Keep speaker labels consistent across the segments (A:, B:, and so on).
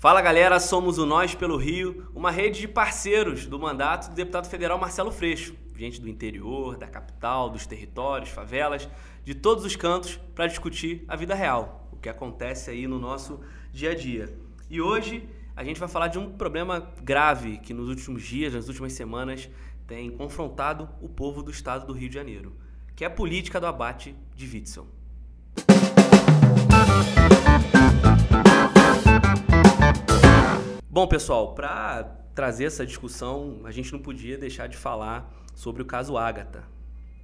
A: Fala galera, somos o Nós pelo Rio, uma rede de parceiros do mandato do deputado federal Marcelo Freixo, gente do interior, da capital, dos territórios, favelas, de todos os cantos para discutir a vida real, o que acontece aí no nosso dia a dia. E hoje a gente vai falar de um problema grave que nos últimos dias, nas últimas semanas, tem confrontado o povo do estado do Rio de Janeiro, que é a política do abate de Witzel. Bom, pessoal, para trazer essa discussão, a gente não podia deixar de falar sobre o caso Ágata.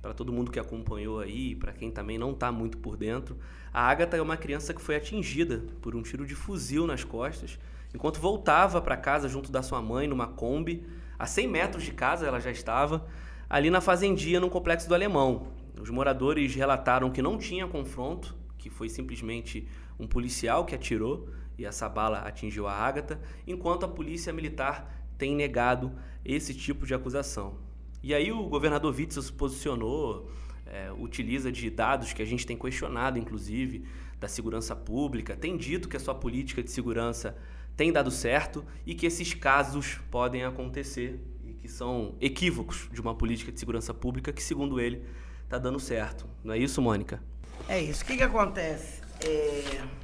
A: Para todo mundo que acompanhou aí, para quem também não está muito por dentro, a Ágata é uma criança que foi atingida por um tiro de fuzil nas costas enquanto voltava para casa junto da sua mãe numa Kombi. A 100 metros de casa ela já estava, ali na fazendia, no complexo do Alemão. Os moradores relataram que não tinha confronto, que foi simplesmente um policial que atirou e essa bala atingiu a Ágata, enquanto a polícia militar tem negado esse tipo de acusação. E aí o governador Witzel se posicionou, é, utiliza de dados que a gente tem questionado, inclusive, da segurança pública, tem dito que a sua política de segurança tem dado certo e que esses casos podem acontecer e que são equívocos de uma política de segurança pública que, segundo ele, está dando certo. Não é isso, Mônica?
B: É isso. O que, que acontece? É...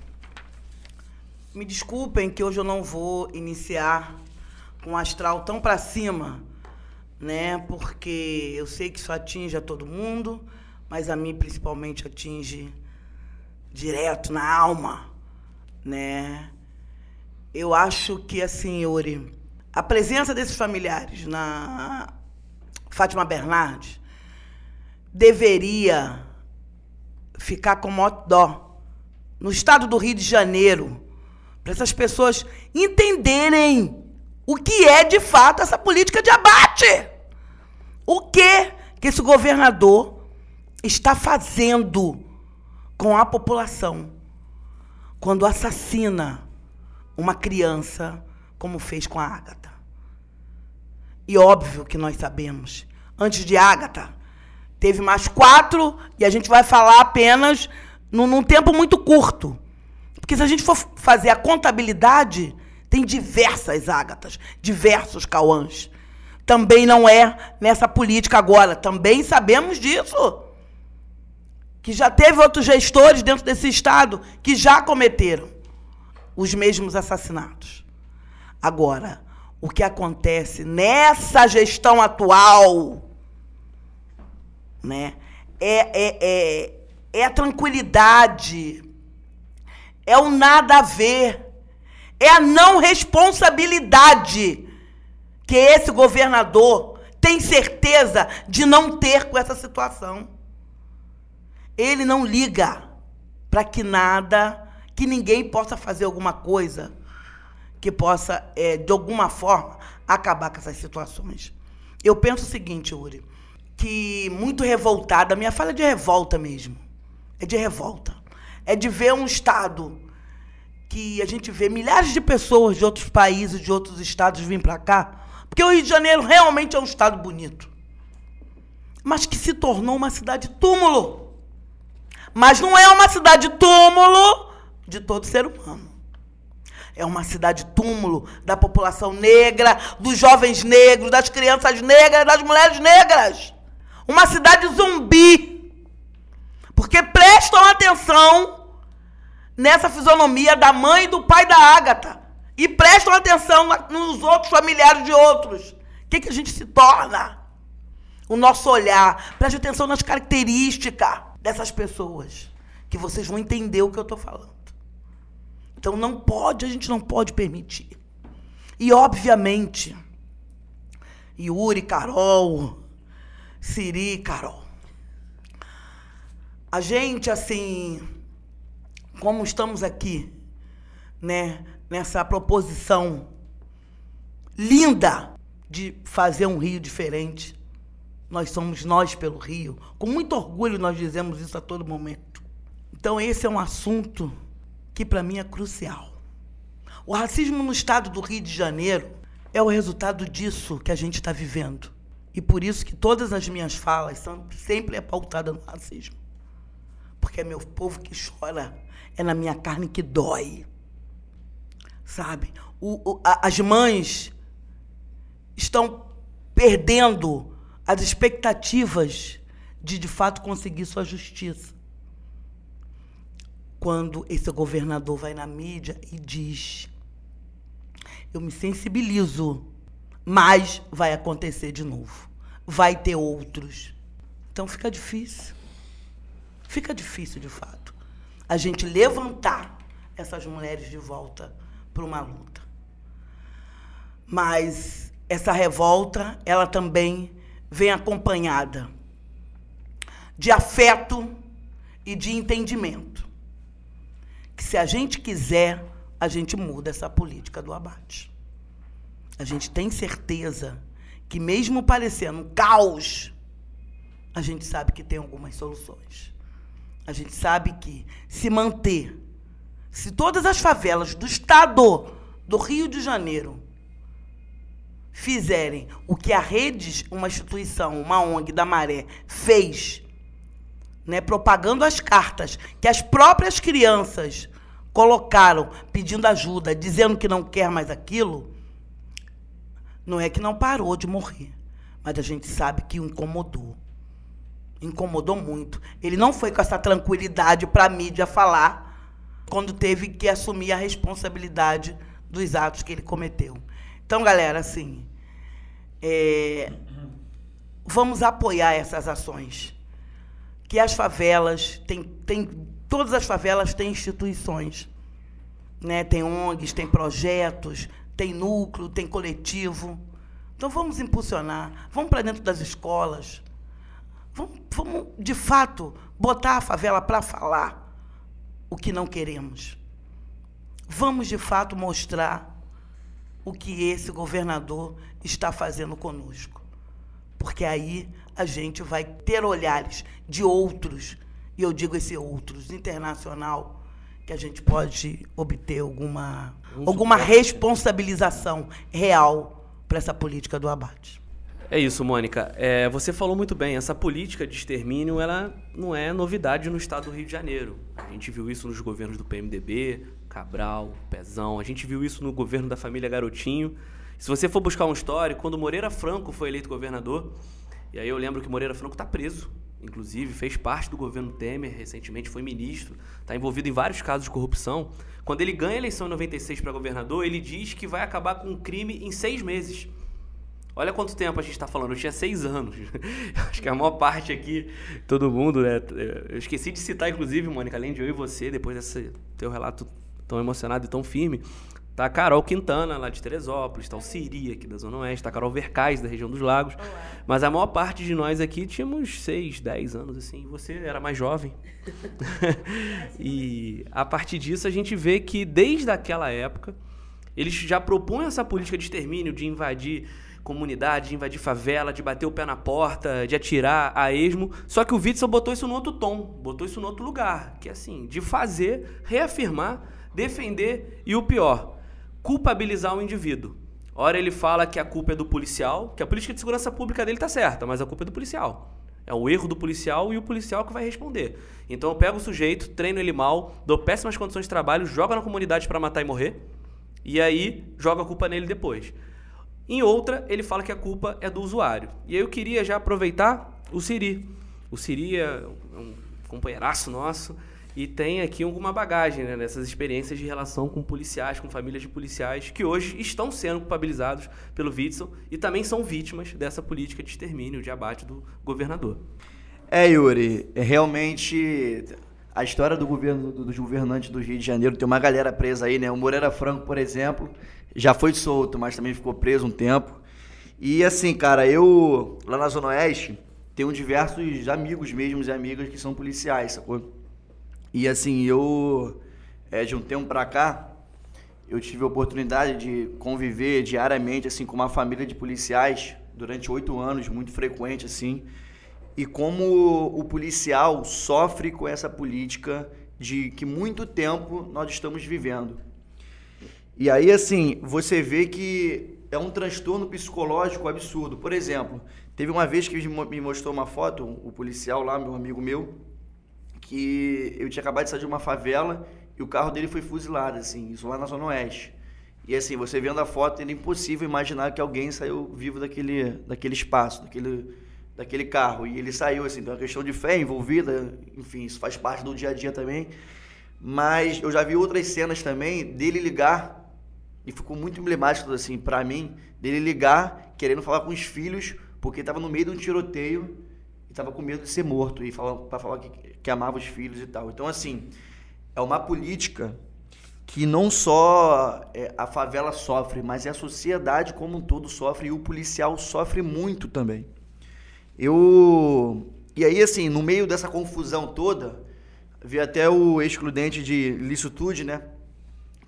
B: Me desculpem que hoje eu não vou iniciar com um astral tão para cima, né? Porque eu sei que isso atinge a todo mundo, mas a mim principalmente atinge direto na alma, né? Eu acho que assim, Yuri, a presença desses familiares na Fátima Bernardes deveria ficar com maior dó no estado do Rio de Janeiro para essas pessoas entenderem o que é de fato essa política de abate. O que que esse governador está fazendo com a população quando assassina uma criança como fez com a Ágata. E óbvio que nós sabemos, antes de Ágata, teve mais quatro e a gente vai falar apenas num, num tempo muito curto. Porque se a gente for fazer a contabilidade, tem diversas ágatas, diversos cauãs. Também não é nessa política agora, também sabemos disso. Que já teve outros gestores dentro desse Estado que já cometeram os mesmos assassinatos. Agora, o que acontece nessa gestão atual né, é, é, é, é a tranquilidade é o nada a ver, é a não responsabilidade que esse governador tem certeza de não ter com essa situação. Ele não liga para que nada, que ninguém possa fazer alguma coisa que possa, é, de alguma forma, acabar com essas situações. Eu penso o seguinte, Uri, que muito revoltada, minha fala é de revolta mesmo, é de revolta é de ver um Estado que a gente vê milhares de pessoas de outros países, de outros estados vir para cá, porque o Rio de Janeiro realmente é um estado bonito, mas que se tornou uma cidade túmulo. Mas não é uma cidade túmulo de todo ser humano. É uma cidade túmulo da população negra, dos jovens negros, das crianças negras, das mulheres negras. Uma cidade zumbi. Porque prestam atenção nessa fisionomia da mãe e do pai da Ágata. E prestam atenção nos outros familiares de outros. O que, que a gente se torna? O nosso olhar. Preste atenção nas características dessas pessoas. Que vocês vão entender o que eu estou falando. Então não pode, a gente não pode permitir. E obviamente, Yuri, Carol, Siri, Carol. A gente, assim, como estamos aqui, né, nessa proposição linda de fazer um Rio diferente. Nós somos nós pelo Rio. Com muito orgulho nós dizemos isso a todo momento. Então esse é um assunto que para mim é crucial. O racismo no estado do Rio de Janeiro é o resultado disso que a gente está vivendo. E por isso que todas as minhas falas são sempre é pautada no racismo. Porque é meu povo que chora é na minha carne que dói. sabe? O, o, a, as mães estão perdendo as expectativas de de fato conseguir sua justiça. Quando esse governador vai na mídia e diz: Eu me sensibilizo, mas vai acontecer de novo. Vai ter outros. Então fica difícil. Fica difícil de fato. A gente levantar essas mulheres de volta para uma luta. Mas essa revolta, ela também vem acompanhada de afeto e de entendimento. Que se a gente quiser, a gente muda essa política do abate. A gente tem certeza que, mesmo parecendo um caos, a gente sabe que tem algumas soluções. A gente sabe que se manter, se todas as favelas do estado do Rio de Janeiro fizerem o que a Redes, uma instituição, uma ONG da Maré, fez, né, propagando as cartas que as próprias crianças colocaram pedindo ajuda, dizendo que não quer mais aquilo, não é que não parou de morrer, mas a gente sabe que o incomodou. Incomodou muito. Ele não foi com essa tranquilidade para a mídia falar quando teve que assumir a responsabilidade dos atos que ele cometeu. Então, galera, assim, é, vamos apoiar essas ações. Que as favelas, tem, tem, todas as favelas têm instituições. Né? Tem ONGs, tem projetos, tem núcleo, tem coletivo. Então vamos impulsionar, vamos para dentro das escolas. Vamos, vamos, de fato, botar a favela para falar o que não queremos. Vamos, de fato, mostrar o que esse governador está fazendo conosco. Porque aí a gente vai ter olhares de outros, e eu digo esse outros, internacional, que a gente pode obter alguma, alguma responsabilização real para essa política do abate.
A: É isso, Mônica. É, você falou muito bem. Essa política de extermínio ela não é novidade no estado do Rio de Janeiro. A gente viu isso nos governos do PMDB, Cabral, Pezão. A gente viu isso no governo da família Garotinho. Se você for buscar um histórico, quando Moreira Franco foi eleito governador, e aí eu lembro que Moreira Franco está preso, inclusive fez parte do governo Temer, recentemente foi ministro, está envolvido em vários casos de corrupção. Quando ele ganha a eleição em 96 para governador, ele diz que vai acabar com o crime em seis meses. Olha quanto tempo a gente está falando. Eu tinha seis anos. Acho que a maior parte aqui, todo mundo, né? Eu esqueci de citar, inclusive, Mônica, além de eu e você, depois desse teu relato tão emocionado e tão firme. Tá a Carol Quintana, lá de Teresópolis, tá o Siri, aqui da Zona Oeste, tá a Carol Vercais, da região dos Lagos. Olá. Mas a maior parte de nós aqui tínhamos 6, 10 anos, assim. Você era mais jovem. e a partir disso a gente vê que desde aquela época eles já propõem essa política de extermínio, de invadir comunidade, de invadir favela, de bater o pé na porta, de atirar a esmo. Só que o Witzel botou isso no outro tom, botou isso no outro lugar, que é assim, de fazer, reafirmar defender e o pior, culpabilizar o indivíduo. Ora ele fala que a culpa é do policial, que a política de segurança pública dele está certa, mas a culpa é do policial. É o erro do policial e o policial que vai responder. Então eu pego o sujeito, treino ele mal, dou péssimas condições de trabalho, jogo na comunidade para matar e morrer, e aí joga a culpa nele depois. Em outra, ele fala que a culpa é do usuário. E aí eu queria já aproveitar o Siri. O Siri é um companheiraço nosso, e tem aqui alguma bagagem né, nessas experiências de relação com policiais, com famílias de policiais, que hoje estão sendo culpabilizados pelo Witzel e também são vítimas dessa política de extermínio, de abate do governador.
C: É, Yuri, é realmente a história do governo dos governantes do Rio de Janeiro tem uma galera presa aí, né? O Moreira Franco, por exemplo, já foi solto, mas também ficou preso um tempo. E assim, cara, eu lá na Zona Oeste tenho diversos amigos mesmos e amigas que são policiais, sacou? E assim, eu, é, de um tempo para cá, eu tive a oportunidade de conviver diariamente assim com uma família de policiais durante oito anos, muito frequente assim, e como o policial sofre com essa política de que muito tempo nós estamos vivendo. E aí assim, você vê que é um transtorno psicológico absurdo. Por exemplo, teve uma vez que me mostrou uma foto, o policial lá, meu amigo meu, que eu tinha acabado de sair de uma favela e o carro dele foi fuzilado, assim, isso lá na Zona Oeste. E assim, você vendo a foto, é impossível imaginar que alguém saiu vivo daquele, daquele espaço, daquele, daquele carro. E ele saiu, assim, tem uma questão de fé envolvida, enfim, isso faz parte do dia a dia também. Mas eu já vi outras cenas também dele ligar, e ficou muito emblemático, assim, para mim, dele ligar, querendo falar com os filhos, porque estava no meio de um tiroteio e estava com medo de ser morto, e para falar que, que amava os filhos e tal. Então, assim, é uma política que não só é, a favela sofre, mas a sociedade como um todo sofre e o policial sofre muito também. Eu e aí assim, no meio dessa confusão toda, vi até o excludente de licitude, né?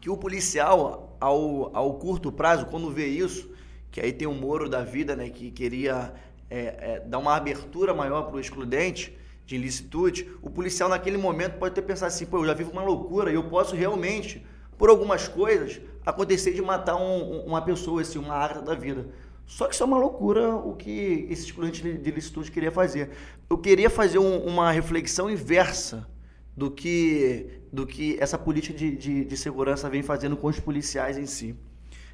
C: Que o policial ao, ao curto prazo, quando vê isso, que aí tem o Moro da vida, né, que queria é, é, dar uma abertura maior para o excludente, de ilicitude, o policial naquele momento pode ter pensado assim, pô, eu já vivo uma loucura e eu posso realmente, por algumas coisas, acontecer de matar um, uma pessoa, assim, uma área da vida. Só que isso é uma loucura o que esse excludente de ilicitude queria fazer. Eu queria fazer um, uma reflexão inversa do que, do que essa política de, de, de segurança vem fazendo com os policiais em si.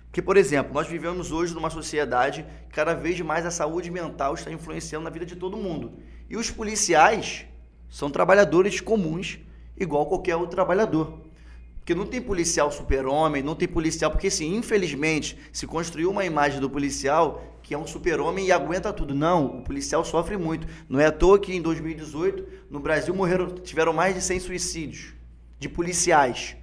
C: Porque, por exemplo, nós vivemos hoje numa sociedade que cada vez mais a saúde mental está influenciando na vida de todo mundo. E os policiais são trabalhadores comuns, igual qualquer outro trabalhador. Porque não tem policial super-homem, não tem policial. Porque, assim, infelizmente, se construiu uma imagem do policial que é um super-homem e aguenta tudo. Não, o policial sofre muito. Não é à toa que em 2018, no Brasil, morreram, tiveram mais de 100 suicídios de policiais.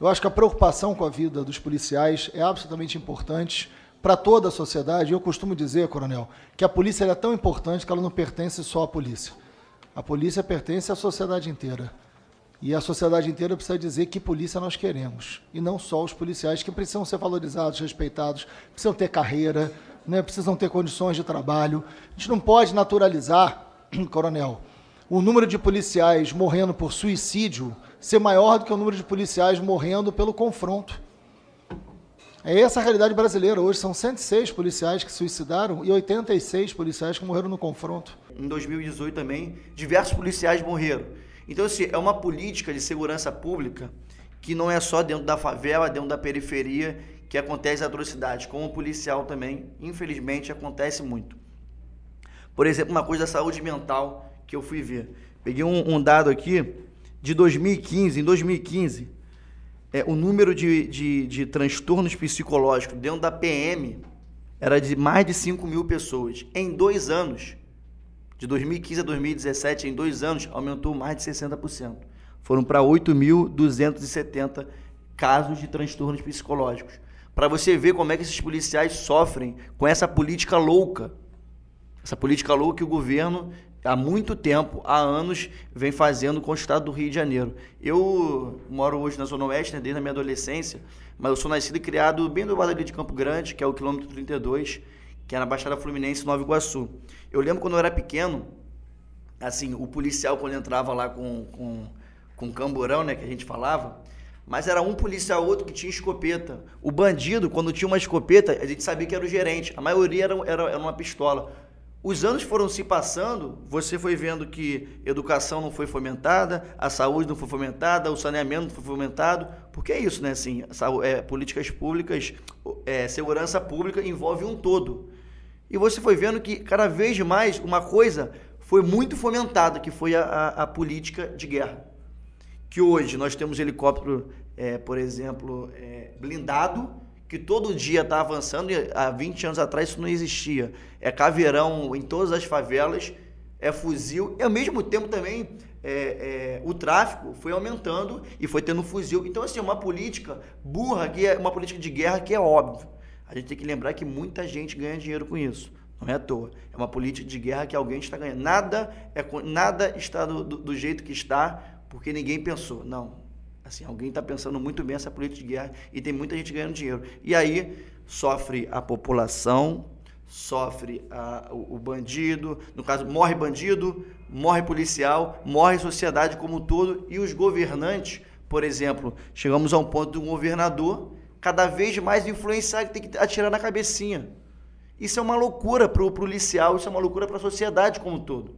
D: Eu acho que a preocupação com a vida dos policiais é absolutamente importante para toda a sociedade. Eu costumo dizer, coronel, que a polícia é tão importante que ela não pertence só à polícia. A polícia pertence à sociedade inteira. E a sociedade inteira precisa dizer que polícia nós queremos. E não só os policiais, que precisam ser valorizados, respeitados, precisam ter carreira, né, precisam ter condições de trabalho. A gente não pode naturalizar, coronel, o número de policiais morrendo por suicídio ser maior do que o número de policiais morrendo pelo confronto. É essa a realidade brasileira. Hoje são 106 policiais que suicidaram e 86 policiais que morreram no confronto.
C: Em 2018 também, diversos policiais morreram. Então, assim, é uma política de segurança pública que não é só dentro da favela, dentro da periferia que acontece atrocidade. Como policial também, infelizmente, acontece muito. Por exemplo, uma coisa da saúde mental que eu fui ver. Peguei um, um dado aqui de 2015. Em 2015, é, o número de, de, de transtornos psicológicos dentro da PM era de mais de 5 mil pessoas. Em dois anos, de 2015 a 2017, em dois anos, aumentou mais de 60%. Foram para 8.270 casos de transtornos psicológicos. Para você ver como é que esses policiais sofrem com essa política louca. Essa política louca que o governo há muito tempo, há anos, vem fazendo com o estado do Rio de Janeiro. Eu moro hoje na Zona Oeste, né, desde a minha adolescência, mas eu sou nascido e criado bem do lado ali de Campo Grande, que é o quilômetro 32, que é na Baixada Fluminense, Nova Iguaçu. Eu lembro quando eu era pequeno, assim, o policial quando entrava lá com, com, com camburão, né, que a gente falava, mas era um policial outro que tinha escopeta. O bandido, quando tinha uma escopeta, a gente sabia que era o gerente. A maioria era, era, era uma pistola. Os anos foram se passando, você foi vendo que educação não foi fomentada, a saúde não foi fomentada, o saneamento não foi fomentado, porque é isso, né? Assim, é, políticas públicas, é, segurança pública envolve um todo. E você foi vendo que cada vez mais uma coisa foi muito fomentada, que foi a, a, a política de guerra. Que hoje nós temos helicóptero, é, por exemplo, é, blindado, que todo dia está avançando, e há 20 anos atrás isso não existia. É caveirão em todas as favelas, é fuzil, e ao mesmo tempo também é, é, o tráfico foi aumentando e foi tendo fuzil. Então, assim, uma política burra, que é uma política de guerra que é óbvio. A gente tem que lembrar que muita gente ganha dinheiro com isso. Não é à toa. É uma política de guerra que alguém está ganhando. Nada, é, nada está do, do, do jeito que está porque ninguém pensou. Não, Assim, alguém está pensando muito bem essa política de guerra e tem muita gente ganhando dinheiro. E aí sofre a população, sofre a, o, o, bandido, no caso, morre bandido, morre policial, morre sociedade como um todo e os governantes, por exemplo, chegamos a um ponto de um governador cada vez mais influenciar que tem que atirar na cabecinha. Isso é uma loucura para o policial, isso é uma loucura para a sociedade como um todo.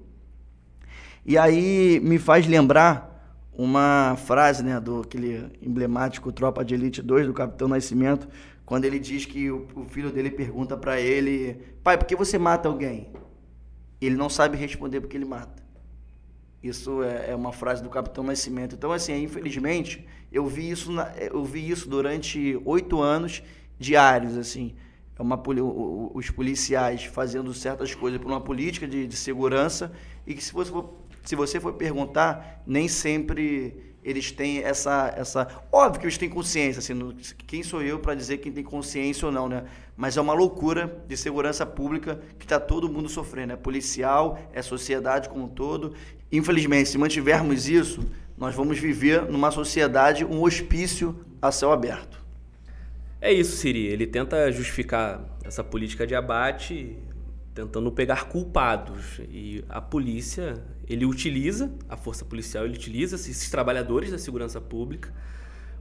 C: E aí me faz lembrar uma frase, né, do aquele emblemático Tropa de Elite 2 do Capitão Nascimento, quando ele diz que o, o filho dele pergunta para ele: pai, por que você mata alguém? Ele não sabe responder porque ele mata. Isso é, é uma frase do Capitão Nascimento. Então, assim, infelizmente, eu vi isso, na, eu vi isso durante oito anos diários, assim. É uma, os policiais fazendo certas coisas por uma política de, de segurança e que se você for, se você for perguntar, nem sempre eles têm essa, essa. Óbvio que eles têm consciência, assim, quem sou eu para dizer quem tem consciência ou não, né? Mas é uma loucura de segurança pública que está todo mundo sofrendo. É policial, é sociedade como um todo. Infelizmente, se mantivermos isso, nós vamos viver numa sociedade, um hospício a céu aberto.
A: É isso, Siri. Ele tenta justificar essa política de abate tentando pegar culpados. E a polícia, ele utiliza, a força policial, ele utiliza esses trabalhadores da segurança pública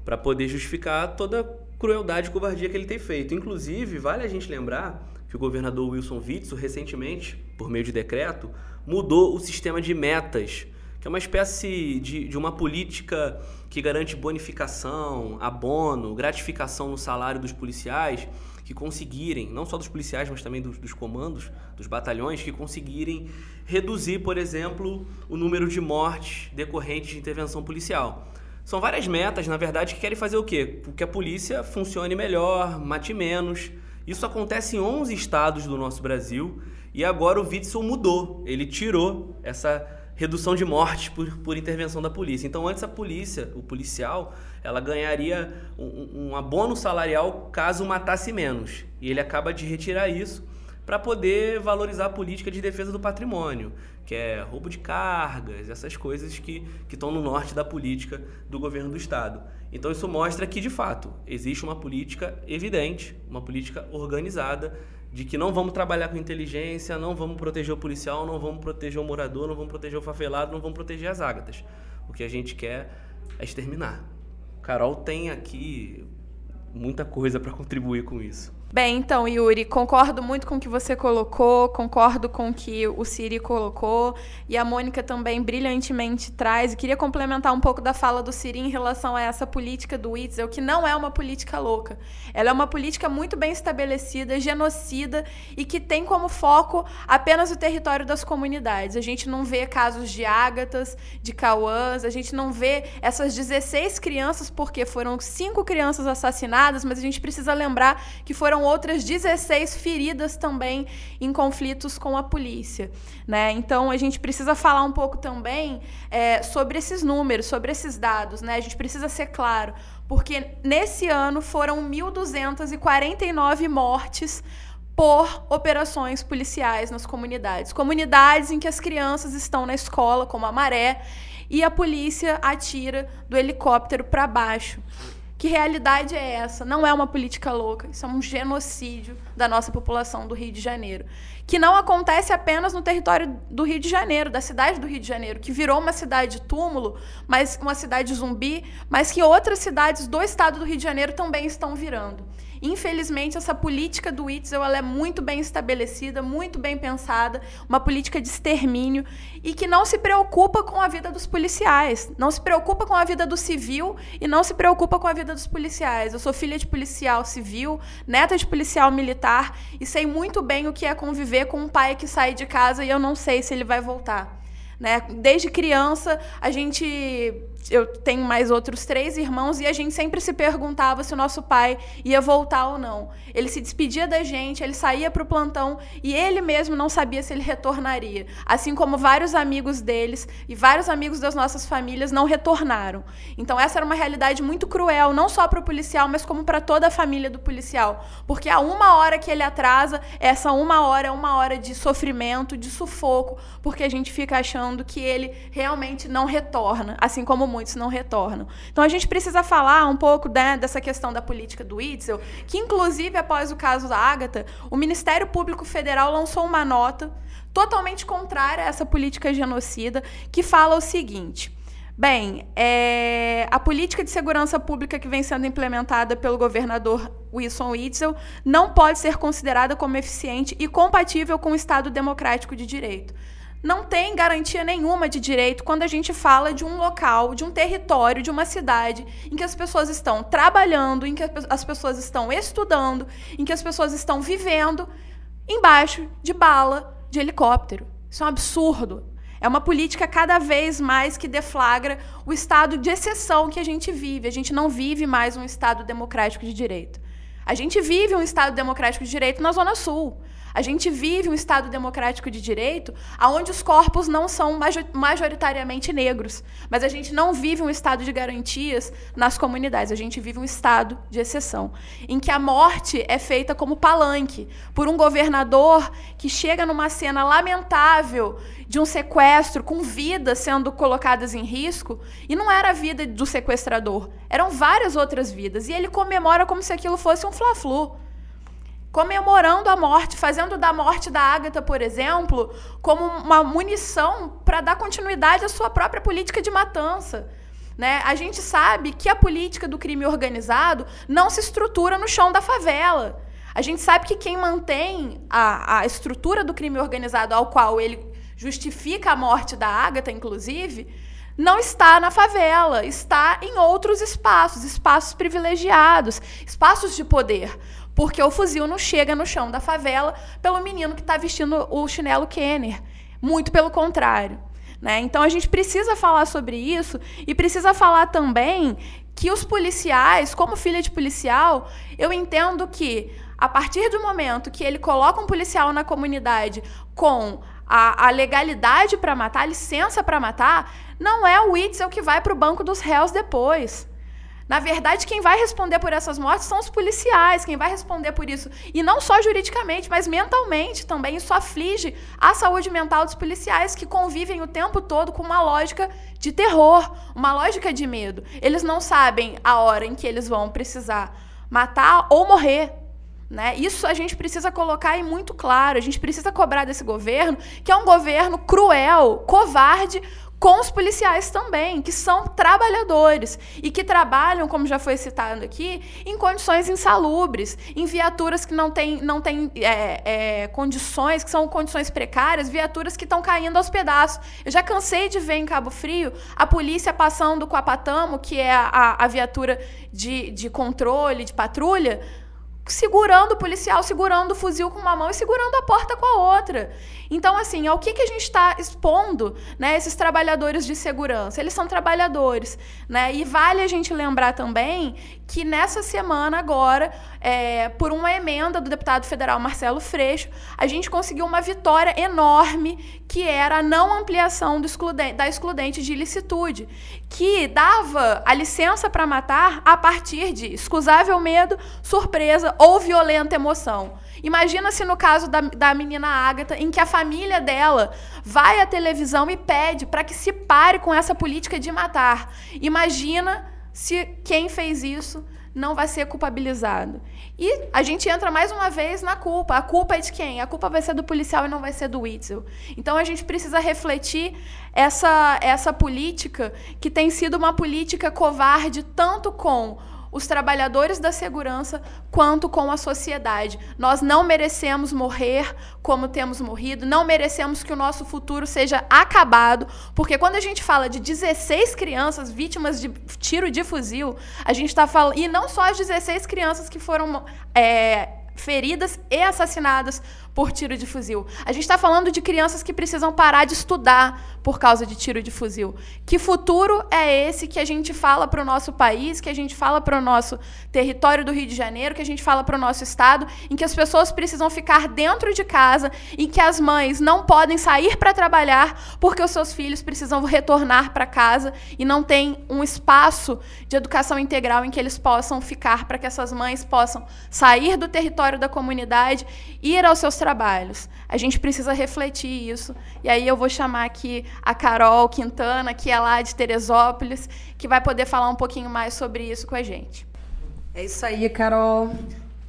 A: para poder justificar toda a crueldade e covardia que ele tem feito. Inclusive, vale a gente lembrar que o governador Wilson Witzel, recentemente, por meio de decreto, mudou o sistema de metas, que é uma espécie de, de uma política que garante bonificação, abono, gratificação no salário dos policiais que conseguirem, não só dos policiais, mas também dos, dos, comandos, dos batalhões, que conseguirem reduzir, por exemplo, o número de mortes decorrentes de intervenção policial. São várias metas, na verdade, que querem fazer o quê? Que a polícia funcione melhor, mate menos. Isso acontece em 11 estados do nosso Brasil e agora o Witzel mudou. Ele tirou essa redução de mortes por, por intervenção da polícia. Então, antes a polícia, o policial, ela ganharia um, um abono salarial caso matasse menos. E ele acaba de retirar isso para poder valorizar a política de defesa do patrimônio, que é roubo de cargas, essas coisas que estão no norte da política do governo do Estado. Então isso mostra que, de fato, existe uma política evidente, uma política organizada de que não vamos trabalhar com inteligência, não vamos proteger o policial, não vamos proteger o morador, não vamos proteger o favelado, não vamos proteger as ágatas. O que a gente quer é exterminar. Carol tem aqui muita coisa para contribuir com isso.
E: Bem, então, Yuri, concordo muito com o que você colocou, concordo com o que o Siri colocou, e a Mônica também brilhantemente traz. E queria complementar um pouco da fala do Siri em relação a essa política do Witzel, que não é uma política louca. Ela é uma política muito bem estabelecida, genocida, e que tem como foco apenas o território das comunidades. A gente não vê casos de ágatas, de cauãs, a gente não vê essas 16 crianças, porque foram cinco crianças assassinadas, mas a gente precisa lembrar que foram outras 16 feridas também em conflitos com a polícia. Né? Então, a gente precisa falar um pouco também é, sobre esses números, sobre esses dados. Né? A gente precisa ser claro, porque nesse ano foram 1.249 mortes por operações policiais nas comunidades. Comunidades em que as crianças estão na escola, como a Maré, e a polícia atira do helicóptero para baixo. Que realidade é essa? Não é uma política louca, isso é um genocídio da nossa população do Rio de Janeiro. Que não acontece apenas no território do Rio de Janeiro, da cidade do Rio de Janeiro, que virou uma cidade túmulo, mas uma cidade zumbi, mas que outras cidades do estado do Rio de Janeiro também estão virando. Infelizmente, essa política do Itzel ela é muito bem estabelecida, muito bem pensada, uma política de extermínio e que não se preocupa com a vida dos policiais, não se preocupa com a vida do civil e não se preocupa com a vida dos policiais. Eu sou filha de policial civil, neta de policial militar e sei muito bem o que é conviver com um pai que sai de casa e eu não sei se ele vai voltar. Né? Desde criança, a gente eu tenho mais outros três irmãos e a gente sempre se perguntava se o nosso pai ia voltar ou não. Ele se despedia da gente, ele saía para o plantão e ele mesmo não sabia se ele retornaria. Assim como vários amigos deles e vários amigos das nossas famílias não retornaram. Então essa era uma realidade muito cruel, não só para o policial, mas como para toda a família do policial. Porque a uma hora que ele atrasa, essa uma hora é uma hora de sofrimento, de sufoco, porque a gente fica achando que ele realmente não retorna, assim como muitos não retornam. Então a gente precisa falar um pouco né, dessa questão da política do Itzel, que inclusive após o caso da Ágata, o Ministério Público Federal lançou uma nota totalmente contrária a essa política genocida, que fala o seguinte. Bem, é, a política de segurança pública que vem sendo implementada pelo governador Wilson Witzel não pode ser considerada como eficiente e compatível com o Estado democrático de direito. Não tem garantia nenhuma de direito quando a gente fala de um local, de um território, de uma cidade em que as pessoas estão trabalhando, em que as pessoas estão estudando, em que as pessoas estão vivendo embaixo de bala de helicóptero. Isso é um absurdo. É uma política cada vez mais que deflagra o estado de exceção que a gente vive. A gente não vive mais um estado democrático de direito. A gente vive um estado democrático de direito na Zona Sul. A gente vive um Estado democrático de direito onde os corpos não são majoritariamente negros. Mas a gente não vive um Estado de garantias nas comunidades. A gente vive um Estado de exceção, em que a morte é feita como palanque por um governador que chega numa cena lamentável de um sequestro com vidas sendo colocadas em risco, e não era a vida do sequestrador, eram várias outras vidas. E ele comemora como se aquilo fosse um fla-flu comemorando a morte, fazendo da morte da Ágata, por exemplo, como uma munição para dar continuidade à sua própria política de matança. Né? A gente sabe que a política do crime organizado não se estrutura no chão da favela. A gente sabe que quem mantém a, a estrutura do crime organizado ao qual ele justifica a morte da Ágata, inclusive, não está na favela, está em outros espaços, espaços privilegiados, espaços de poder. Porque o fuzil não chega no chão da favela pelo menino que está vestindo o chinelo Kenner. Muito pelo contrário. Né? Então a gente precisa falar sobre isso e precisa falar também que os policiais, como filha de policial, eu entendo que a partir do momento que ele coloca um policial na comunidade com a, a legalidade para matar, a licença para matar, não é o Itzel que vai para o banco dos réus depois. Na verdade, quem vai responder por essas mortes são os policiais, quem vai responder por isso. E não só juridicamente, mas mentalmente também. Isso aflige a saúde mental dos policiais que convivem o tempo todo com uma lógica de terror, uma lógica de medo. Eles não sabem a hora em que eles vão precisar matar ou morrer. Né? Isso a gente precisa colocar aí muito claro. A gente precisa cobrar desse governo, que é um governo cruel, covarde, com os policiais também, que são trabalhadores e que trabalham, como já foi citado aqui, em condições insalubres, em viaturas que não têm não tem, é, é, condições, que são condições precárias, viaturas que estão caindo aos pedaços. Eu já cansei de ver em Cabo Frio a polícia passando com a Patamo, que é a, a viatura de, de controle, de patrulha, segurando o policial, segurando o fuzil com uma mão e segurando a porta com a outra. Então, assim, ao que, que a gente está expondo né, esses trabalhadores de segurança? Eles são trabalhadores. Né? E vale a gente lembrar também que nessa semana, agora, é, por uma emenda do deputado federal Marcelo Freixo, a gente conseguiu uma vitória enorme, que era a não ampliação excludente, da excludente de ilicitude, que dava a licença para matar a partir de excusável medo, surpresa ou violenta emoção. Imagina se no caso da, da menina Ágata, em que a família dela vai à televisão e pede para que se pare com essa política de matar. Imagina se quem fez isso não vai ser culpabilizado. E a gente entra mais uma vez na culpa. A culpa é de quem? A culpa vai ser do policial e não vai ser do Witzel. Então a gente precisa refletir essa, essa política que tem sido uma política covarde tanto com os trabalhadores da segurança quanto com a sociedade. Nós não merecemos morrer como temos morrido, não merecemos que o nosso futuro seja acabado, porque quando a gente fala de 16 crianças vítimas de tiro de fuzil, a gente está falando. E não só as 16 crianças que foram. É, feridas e assassinadas por tiro de fuzil. A gente está falando de crianças que precisam parar de estudar por causa de tiro de fuzil. Que futuro é esse que a gente fala para o nosso país, que a gente fala para o nosso território do Rio de Janeiro, que a gente fala para o nosso estado, em que as pessoas precisam ficar dentro de casa, em que as mães não podem sair para trabalhar porque os seus filhos precisam retornar para casa e não tem um espaço de educação integral em que eles possam ficar para que essas mães possam sair do território da comunidade, ir aos seus trabalhos. A gente precisa refletir isso. E aí eu vou chamar aqui a Carol Quintana, que é lá de Teresópolis, que vai poder falar um pouquinho mais sobre isso com a gente.
F: É isso aí, Carol.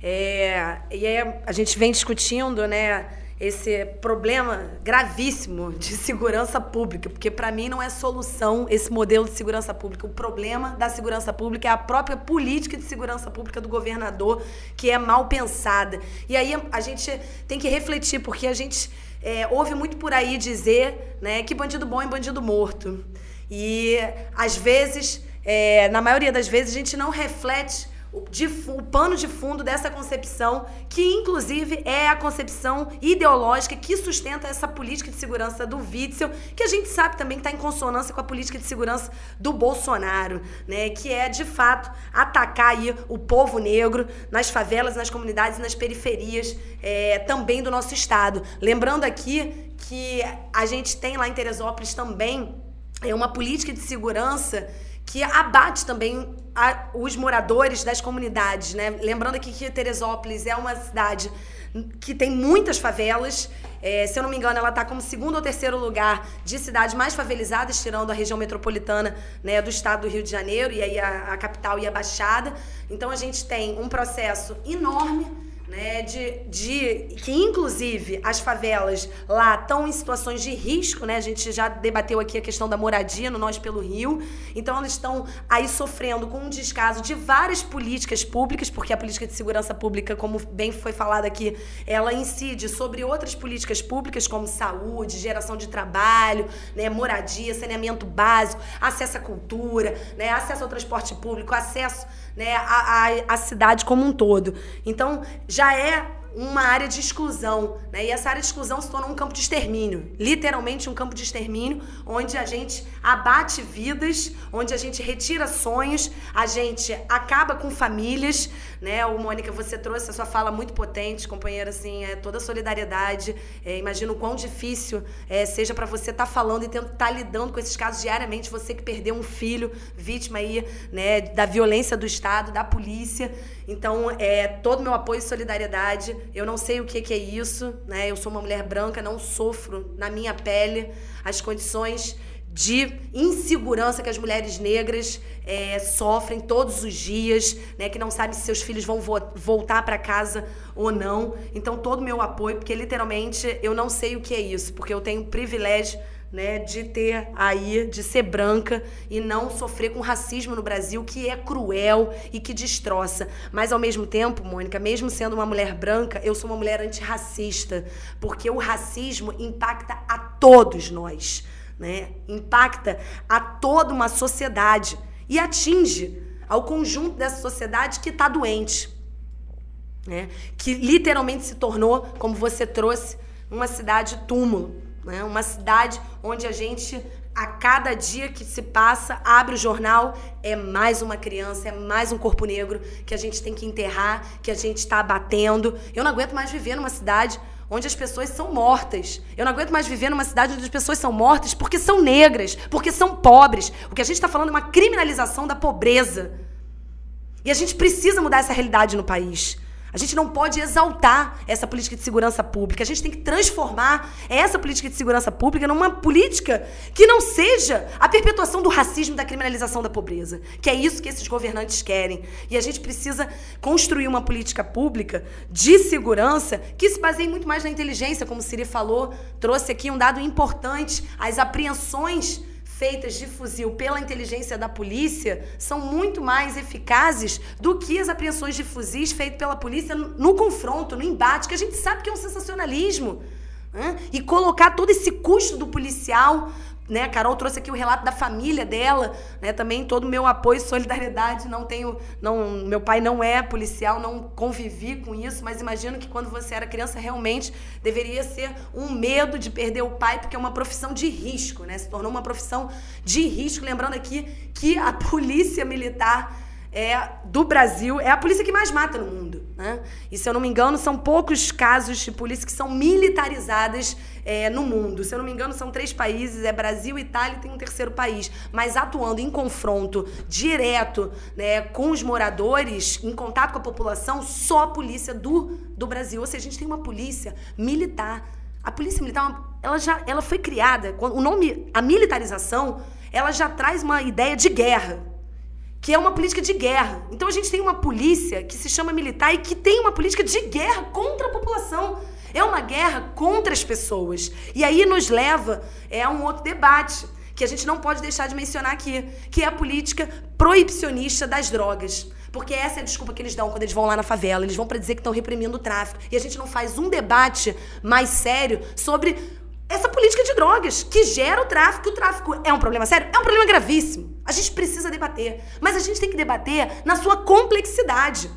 F: É, e aí a gente vem discutindo, né? Esse problema gravíssimo de segurança pública, porque para mim não é solução esse modelo de segurança pública. O problema da segurança pública é a própria política de segurança pública do governador, que é mal pensada. E aí a gente tem que refletir, porque a gente é, ouve muito por aí dizer né, que bandido bom é bandido morto. E às vezes, é, na maioria das vezes, a gente não reflete o, de, o pano de fundo dessa concepção, que inclusive é a concepção ideológica que sustenta essa política de segurança do Witzel, que a gente sabe também que está em consonância com a política de segurança do Bolsonaro, né? Que é de fato atacar aí o povo negro nas favelas, nas comunidades, nas periferias é, também do nosso estado. Lembrando aqui que a gente tem lá em Teresópolis também é uma política de segurança que abate também a, os moradores das comunidades, né? Lembrando aqui que Teresópolis é uma cidade que tem muitas favelas. É, se eu não me engano, ela está como segundo ou terceiro lugar de cidades mais favelizadas, tirando a região metropolitana né, do estado do Rio de Janeiro, e aí a, a capital e a Baixada. Então a gente tem um processo enorme né, de, de que inclusive as favelas lá estão em situações de risco, né? A gente já debateu aqui a questão da moradia no Nós pelo Rio. Então elas estão aí sofrendo com um descaso de várias políticas públicas, porque a política de segurança pública, como bem foi falado aqui, ela incide sobre outras políticas públicas como saúde, geração de trabalho, né, moradia, saneamento básico, acesso à cultura, né, acesso ao transporte público, acesso né, a, a, a cidade como um todo. Então, já é uma área de exclusão, né? E essa área de exclusão se torna um campo de extermínio, literalmente um campo de extermínio, onde a gente abate vidas, onde a gente retira sonhos, a gente acaba com famílias, né? O Mônica, você trouxe a sua fala muito potente, companheira, assim, é toda solidariedade. É, imagino o quão difícil é, seja para você estar tá falando e estar tá lidando com esses casos diariamente, você que perdeu um filho vítima aí, né, da violência do Estado, da polícia. Então, é todo meu apoio e solidariedade. Eu não sei o que, que é isso, né? Eu sou uma mulher branca, não sofro na minha pele as condições de insegurança que as mulheres negras é, sofrem todos os dias, né, que não sabem se seus filhos vão vo voltar para casa ou não. Então, todo o meu apoio, porque literalmente eu não sei o que é isso, porque eu tenho o privilégio né, de ter aí, de ser branca e não sofrer com racismo no Brasil, que é cruel e que destroça. Mas ao mesmo tempo, Mônica, mesmo sendo uma mulher branca, eu sou uma mulher antirracista, porque o racismo impacta a todos nós, né? Impacta a toda uma sociedade e atinge ao conjunto dessa sociedade que está doente, né? Que literalmente se tornou, como você trouxe, uma cidade túmulo. Né? Uma cidade onde a gente, a cada dia que se passa, abre o jornal, é mais uma criança, é mais um corpo negro que a gente tem que enterrar, que a gente está abatendo. Eu não aguento mais viver numa cidade onde as pessoas são mortas. Eu não aguento mais viver numa cidade onde as pessoas são mortas porque são negras, porque são pobres. O que a gente está falando é uma criminalização da pobreza. E a gente precisa mudar essa realidade no país. A gente não pode exaltar essa política de segurança pública. A gente tem que transformar essa política de segurança pública numa política que não seja a perpetuação do racismo da criminalização da pobreza. Que é isso que esses governantes querem. E a gente precisa construir uma política pública de segurança que se baseie muito mais na inteligência, como o Siri falou, trouxe aqui um dado importante: as apreensões feitas de fuzil pela inteligência da polícia são muito mais eficazes do que as apreensões de fuzis feitas pela polícia no confronto, no embate, que a gente sabe que é um sensacionalismo. Né? E colocar todo esse custo do policial né? A Carol trouxe aqui o relato da família dela, né? Também todo o meu apoio e solidariedade. Não tenho, não, meu pai não é policial, não convivi com isso, mas imagino que quando você era criança realmente deveria ser um medo de perder o pai, porque é uma profissão de risco, né? Se tornou uma profissão de risco. Lembrando aqui que a polícia militar é, do Brasil é a polícia que mais mata no mundo. Né? E se eu não me engano, são poucos casos de polícia que são militarizadas é, no mundo. Se eu não me engano, são três países: é Brasil, Itália e tem um terceiro país. Mas atuando em confronto direto né, com os moradores, em contato com a população, só a polícia do, do Brasil. Ou seja, a gente tem uma polícia militar. A polícia militar, ela já ela foi criada, o nome, a militarização, ela já traz uma ideia de guerra que é uma política de guerra. Então a gente tem uma polícia que se chama militar e que tem uma política de guerra contra a população. É uma guerra contra as pessoas. E aí nos leva é, a um outro debate que a gente não pode deixar de mencionar aqui, que é a política proibicionista das drogas. Porque essa é a desculpa que eles dão quando eles vão lá na favela. Eles vão para dizer que estão reprimindo o tráfico. E a gente não faz um debate mais sério sobre essa política de drogas que gera o tráfico. O tráfico é um problema sério? É um problema gravíssimo. A gente precisa debater. Mas a gente tem que debater na sua complexidade.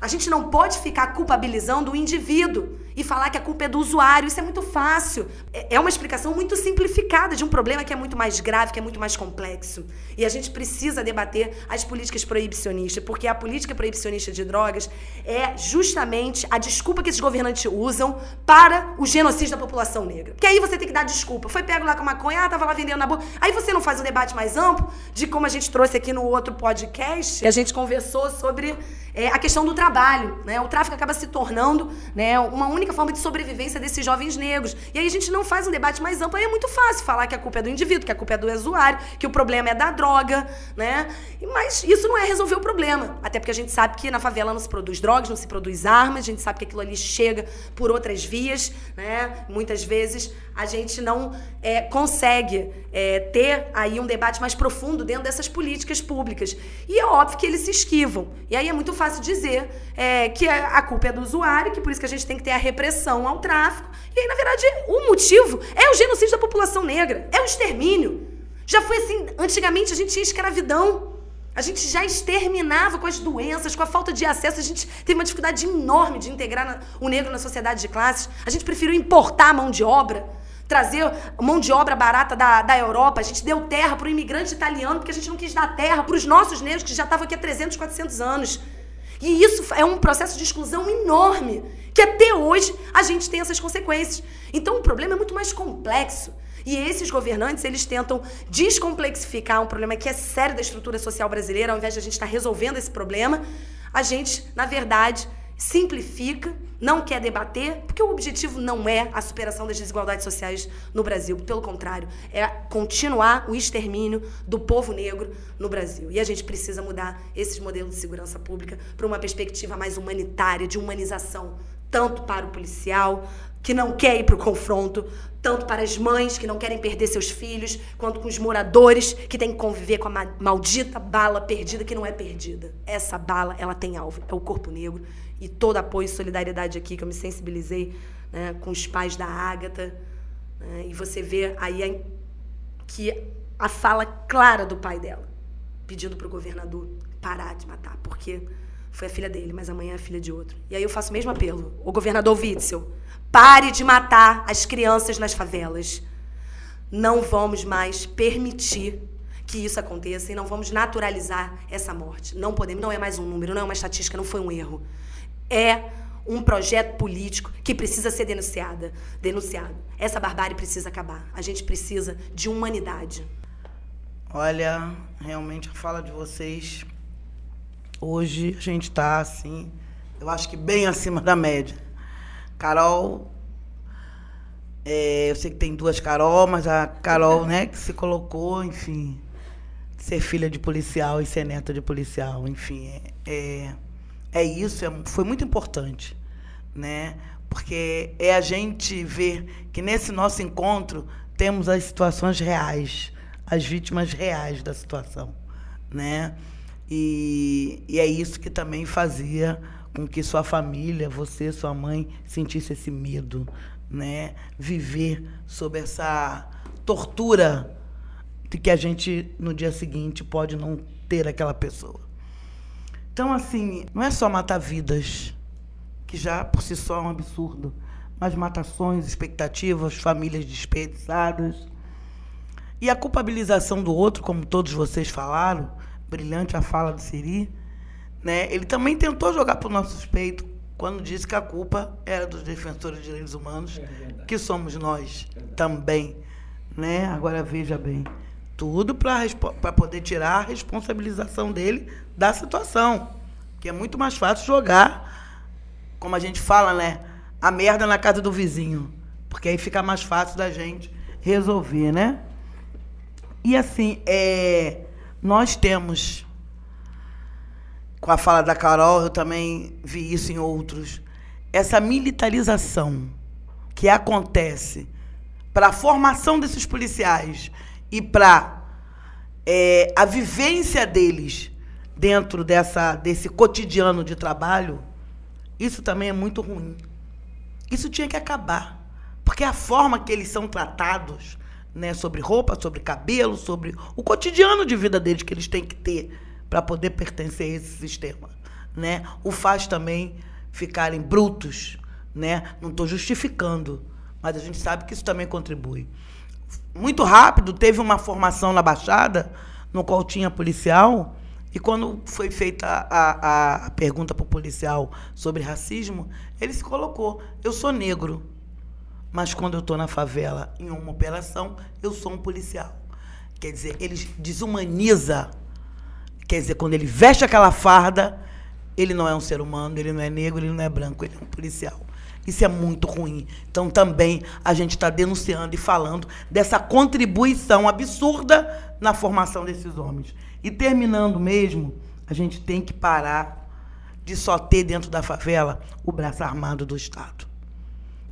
F: A gente não pode ficar culpabilizando o indivíduo e falar que a culpa é do usuário. Isso é muito fácil. É, é uma explicação muito simplificada de um problema que é muito mais grave, que é muito mais complexo. E a gente precisa debater as políticas proibicionistas, porque a política proibicionista de drogas é justamente a desculpa que esses governantes usam para o genocídio da população negra. Porque aí você tem que dar desculpa. Foi pego lá com maconha, ah, tava lá vendendo na boca. Aí você não faz um debate mais amplo de como a gente trouxe aqui no outro podcast. E a gente conversou sobre é, a questão do trabalho. Né? O tráfico acaba se tornando né, uma única forma de sobrevivência desses jovens negros. E aí a gente não faz um debate mais amplo. Aí é muito fácil falar que a culpa é do indivíduo, que a culpa é do usuário, que o problema é da droga. Né? Mas isso não é resolver o problema. Até porque a gente sabe que na favela não se produz drogas, não se produz armas, a gente sabe que aquilo ali chega por outras vias. Né? Muitas vezes a gente não é, consegue é, ter aí um debate mais profundo dentro dessas políticas públicas. E é óbvio que eles se esquivam. E aí é muito fácil dizer é, que a culpa é do usuário, que por isso que a gente tem que ter a repressão ao tráfico. E aí, na verdade, o motivo é o genocídio da população negra, é o extermínio. Já foi assim, antigamente a gente tinha escravidão. A gente já exterminava com as doenças, com a falta de acesso. A gente teve uma dificuldade enorme de integrar o negro na sociedade de classes. A gente preferiu importar a mão de obra trazer mão de obra barata da, da Europa. A gente deu terra para o imigrante italiano porque a gente não quis dar terra para os nossos negros que já estavam aqui há 300, 400 anos. E isso é um processo de exclusão enorme, que até hoje a gente tem essas consequências. Então o problema é muito mais complexo. E esses governantes, eles tentam descomplexificar um problema que é sério da estrutura social brasileira, ao invés de a gente estar resolvendo esse problema, a gente, na verdade, simplifica, não quer debater, porque o objetivo não é a superação das desigualdades sociais no Brasil. Pelo contrário, é continuar o extermínio do povo negro no Brasil. E a gente precisa mudar esses modelos de segurança pública para uma perspectiva mais humanitária, de humanização, tanto para o policial, que não quer ir para o confronto, tanto para as mães que não querem perder seus filhos, quanto com os moradores que têm que conviver com a maldita bala perdida que não é perdida. Essa bala, ela tem alvo, é o corpo negro e todo apoio e solidariedade aqui, que eu me sensibilizei né, com os pais da Ágata. Né, e você vê aí a, que a fala clara do pai dela, pedindo para o governador parar de matar, porque foi a filha dele, mas amanhã é a filha de outro. E aí eu faço o mesmo apelo. O governador Witzel, pare de matar as crianças nas favelas. Não vamos mais permitir que isso aconteça e não vamos naturalizar essa morte. Não podemos, não é mais um número, não é uma estatística, não foi um erro é um projeto político que precisa ser denunciada, denunciado. Essa barbárie precisa acabar. A gente precisa de humanidade.
B: Olha, realmente a fala de vocês hoje a gente está assim, eu acho que bem acima da média. Carol, é, eu sei que tem duas Carol, mas a Carol, né, que se colocou, enfim, ser filha de policial e ser neta de policial, enfim, é, é é isso, é, foi muito importante, né? Porque é a gente ver que nesse nosso encontro temos as situações reais, as vítimas reais da situação, né? E, e é isso que também fazia com que sua família, você, sua mãe, sentisse esse medo, né? Viver sob essa tortura de que a gente no dia seguinte pode não ter aquela pessoa. Então, assim, não é só matar vidas, que já por si só é um absurdo, mas matações, expectativas, famílias desperdiçadas. E a culpabilização do outro, como todos vocês falaram, brilhante a fala do Siri, né? ele também tentou jogar para o nosso peito quando disse que a culpa era dos defensores de direitos humanos, é que somos nós também. Né? Agora veja bem, tudo para poder tirar a responsabilização dele da situação. Que é muito mais fácil jogar, como a gente fala, né? A merda na casa do vizinho. Porque aí fica mais fácil da gente resolver, né? E assim, é, nós temos, com a fala da Carol, eu também vi isso em outros, essa militarização que acontece para a formação desses policiais e para é, a vivência deles dentro dessa, desse cotidiano de trabalho, isso também é muito ruim. Isso tinha que acabar. Porque a forma que eles são tratados, né, sobre roupa, sobre cabelo, sobre o cotidiano de vida deles que eles têm que ter para poder pertencer a esse sistema, né, o faz também ficarem brutos, né? Não estou justificando, mas a gente sabe que isso também contribui. Muito rápido teve uma formação na Baixada, no qual tinha policial, e quando foi feita a, a, a pergunta para o policial sobre racismo, ele se colocou: eu sou negro. Mas quando eu estou na favela em uma operação, eu sou um policial. Quer dizer, ele desumaniza. Quer dizer, quando ele veste aquela farda, ele não é um ser humano, ele não é negro, ele não é branco, ele é um policial. Isso é muito ruim. Então também a gente está denunciando e falando dessa contribuição absurda na formação desses homens. E terminando mesmo, a gente tem que parar de só ter dentro da favela o braço armado do Estado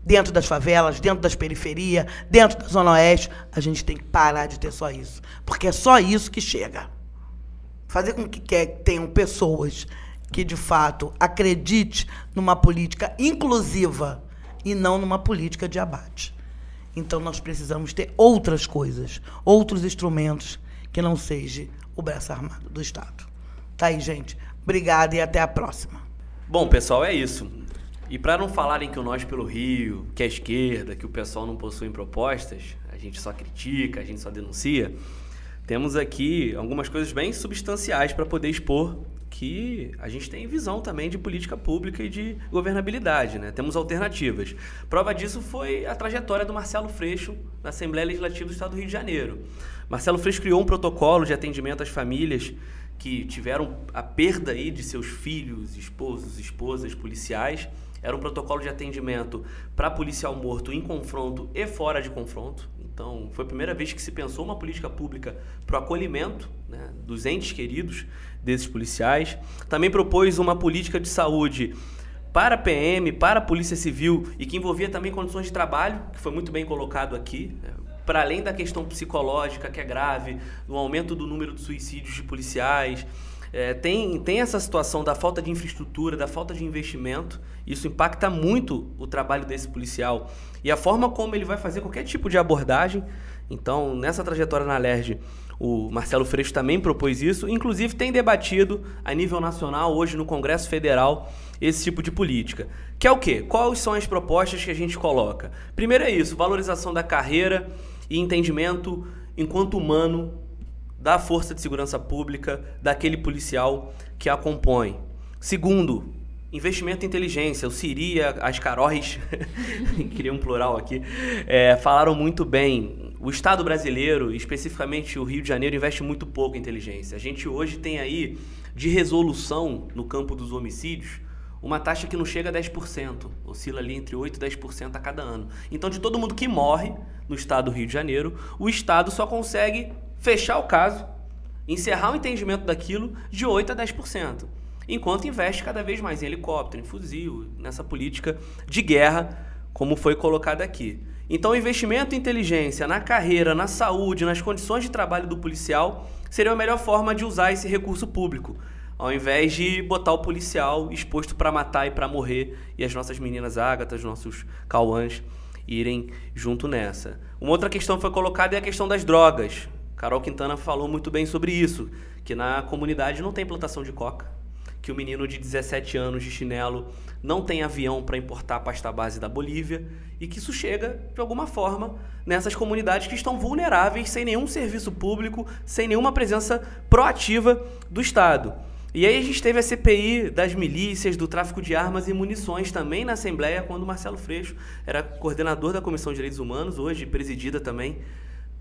B: dentro das favelas, dentro das periferias, dentro da Zona Oeste, a gente tem que parar de ter só isso. Porque é só isso que chega. Fazer com que tenham pessoas que, de fato, acredite numa política inclusiva e não numa política de abate. Então, nós precisamos ter outras coisas, outros instrumentos que não seja o braço armado do Estado. Tá aí, gente. Obrigada e até a próxima.
A: Bom, pessoal, é isso. E para não falarem que o Nós pelo Rio, que é esquerda, que o pessoal não possui propostas, a gente só critica, a gente só denuncia, temos aqui algumas coisas bem substanciais para poder expor que a gente tem visão também de política pública e de governabilidade, né? Temos alternativas. Prova disso foi a trajetória do Marcelo Freixo na Assembleia Legislativa do Estado do Rio de Janeiro. Marcelo Freixo criou um protocolo de atendimento às famílias que tiveram a perda aí de seus filhos, esposos, esposas policiais era um protocolo de atendimento para policial morto em confronto e fora de confronto. Então, foi a primeira vez que se pensou uma política pública para o acolhimento né, dos entes queridos desses policiais. Também propôs uma política de saúde para PM, para Polícia Civil e que envolvia também condições de trabalho, que foi muito bem colocado aqui. Né, para além da questão psicológica, que é grave, do aumento do número de suicídios de policiais, é, tem, tem essa situação da falta de infraestrutura, da falta de investimento. Isso impacta muito o trabalho desse policial e a forma como ele vai fazer qualquer tipo de abordagem. Então, nessa trajetória na LERJ, o Marcelo Freixo também propôs isso. Inclusive, tem debatido a nível nacional, hoje no Congresso Federal, esse tipo de política. Que é o quê? Quais são as propostas que a gente coloca? Primeiro é isso, valorização da carreira e entendimento enquanto humano da Força de Segurança Pública, daquele policial que a compõe. Segundo, investimento em inteligência. O Siri, as Caróis, queria um plural aqui, é, falaram muito bem. O Estado brasileiro, especificamente o Rio de Janeiro, investe muito pouco em inteligência. A gente hoje tem aí, de resolução no campo dos homicídios, uma taxa que não chega a 10%, oscila ali entre 8% e 10% a cada ano. Então, de todo mundo que morre no estado do Rio de Janeiro, o Estado só consegue fechar o caso, encerrar o entendimento daquilo de 8% a 10%, enquanto investe cada vez mais em helicóptero, em fuzil, nessa política de guerra, como foi colocado aqui. Então, o investimento em inteligência, na carreira, na saúde, nas condições de trabalho do policial seria a melhor forma de usar esse recurso público, ao invés de botar o policial exposto para matar e para morrer e as nossas meninas ágatas, nossos cauãs irem junto nessa. Uma outra questão que foi colocada é a questão das drogas. Carol Quintana falou muito bem sobre isso, que na comunidade não tem plantação de coca, que o menino de 17 anos de chinelo não tem avião para importar a pasta base da Bolívia e que isso chega, de alguma forma, nessas comunidades que estão vulneráveis, sem nenhum serviço público, sem nenhuma presença proativa do Estado. E aí a gente teve a CPI das milícias, do tráfico de armas e munições também na Assembleia, quando Marcelo Freixo era coordenador da Comissão de Direitos Humanos, hoje presidida também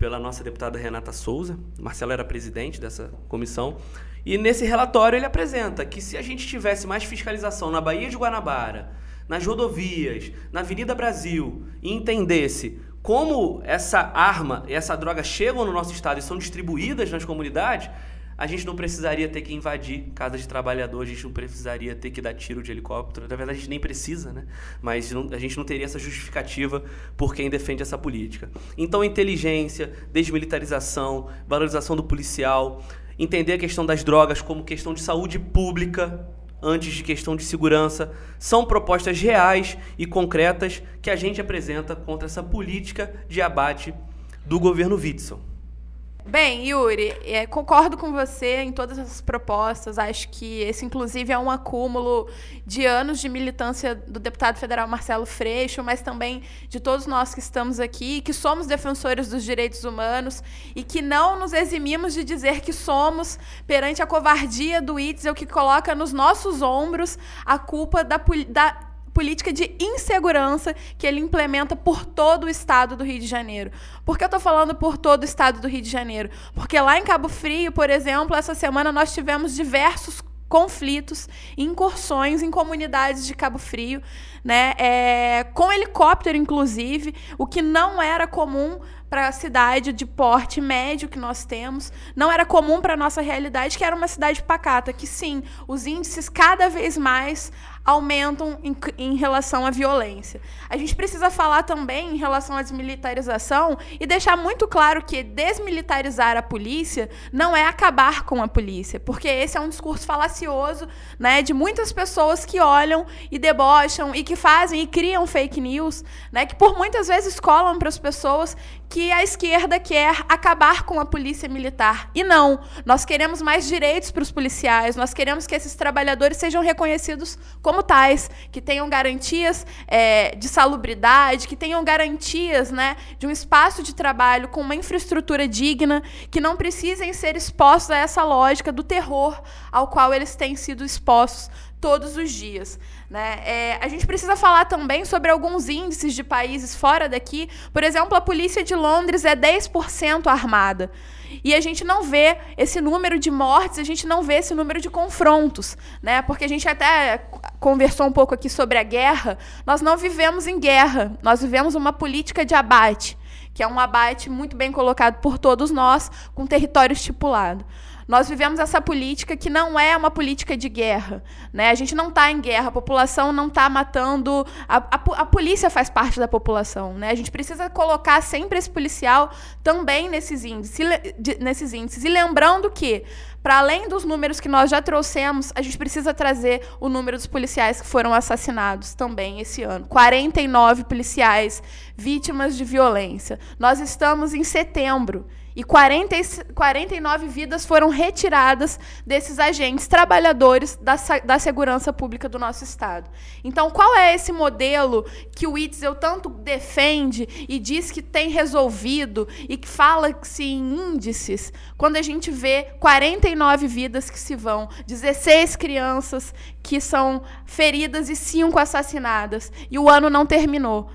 A: pela nossa deputada Renata Souza. Marcelo era presidente dessa comissão. E nesse relatório ele apresenta que se a gente tivesse mais fiscalização na Baía de Guanabara, nas rodovias, na Avenida Brasil, e entendesse como essa arma e essa droga chegam no nosso estado e são distribuídas nas comunidades, a gente não precisaria ter que invadir casas de trabalhador, a gente não precisaria ter que dar tiro de helicóptero. Na verdade, a gente nem precisa, né? Mas não, a gente não teria essa justificativa por quem defende essa política. Então, inteligência, desmilitarização, valorização do policial, entender a questão das drogas como questão de saúde pública antes de questão de segurança. São propostas reais e concretas que a gente apresenta contra essa política de abate do governo Witzel.
E: Bem, Yuri, é, concordo com você em todas essas propostas. Acho que esse, inclusive, é um acúmulo de anos de militância do deputado federal Marcelo Freixo, mas também de todos nós que estamos aqui, que somos defensores dos direitos humanos e que não nos eximimos de dizer que somos perante a covardia do Itzel que coloca nos nossos ombros a culpa da, da política de insegurança que ele implementa por todo o estado do Rio de Janeiro. Por que eu estou falando por todo o estado do Rio de Janeiro? Porque lá em Cabo Frio, por exemplo, essa semana nós tivemos diversos conflitos, incursões em comunidades de Cabo Frio, né, é, com helicóptero, inclusive, o que não era comum para a cidade de porte médio que nós temos, não era comum para a nossa realidade, que era uma cidade pacata, que sim, os índices cada vez mais aumentam em, em, relação à violência. A gente precisa falar também em relação à desmilitarização e deixar muito claro que desmilitarizar a polícia não é acabar com a polícia, porque esse é um discurso falacioso né, de muitas pessoas que olham e debocham e que fazem e criam fake news, né, que por muitas vezes colam para as pessoas que a esquerda quer acabar com a polícia militar. E não, nós queremos mais direitos para os policiais, nós queremos que esses trabalhadores sejam reconhecidos como tais, que tenham garantias é, de salubridade, que tenham garantias né, de um espaço de trabalho com uma infraestrutura digna, que não precisem ser expostos a essa lógica do terror ao qual eles têm sido expostos todos os dias. Né? É, a gente precisa falar também sobre alguns índices de países fora daqui. Por exemplo, a polícia de Londres é 10% armada. E a gente não vê esse número de mortes, a gente não vê esse número de confrontos, né? Porque a gente até conversou um pouco aqui sobre a guerra. Nós não vivemos em guerra, nós vivemos uma política de abate, que é um abate muito bem colocado por todos nós, com território estipulado. Nós vivemos essa política que não é uma política de guerra. Né? A gente não está em guerra, a população não está matando. A, a, a, polícia faz parte da população. Né? A gente precisa colocar sempre esse policial também nesses índices. Nesses índices. E lembrando que, para além dos números que nós já trouxemos, a gente precisa trazer o número dos policiais que foram assassinados também esse ano. 49 policiais vítimas de violência. Nós estamos em setembro. E 40, 49 vidas foram retiradas desses agentes trabalhadores da, da segurança pública do nosso Estado. Então, qual é esse modelo que o Itzel tanto defende e diz que tem resolvido e que fala-se em índices, quando a gente vê 49 vidas que se vão, 16 crianças que são feridas e 5 assassinadas, e o ano não terminou.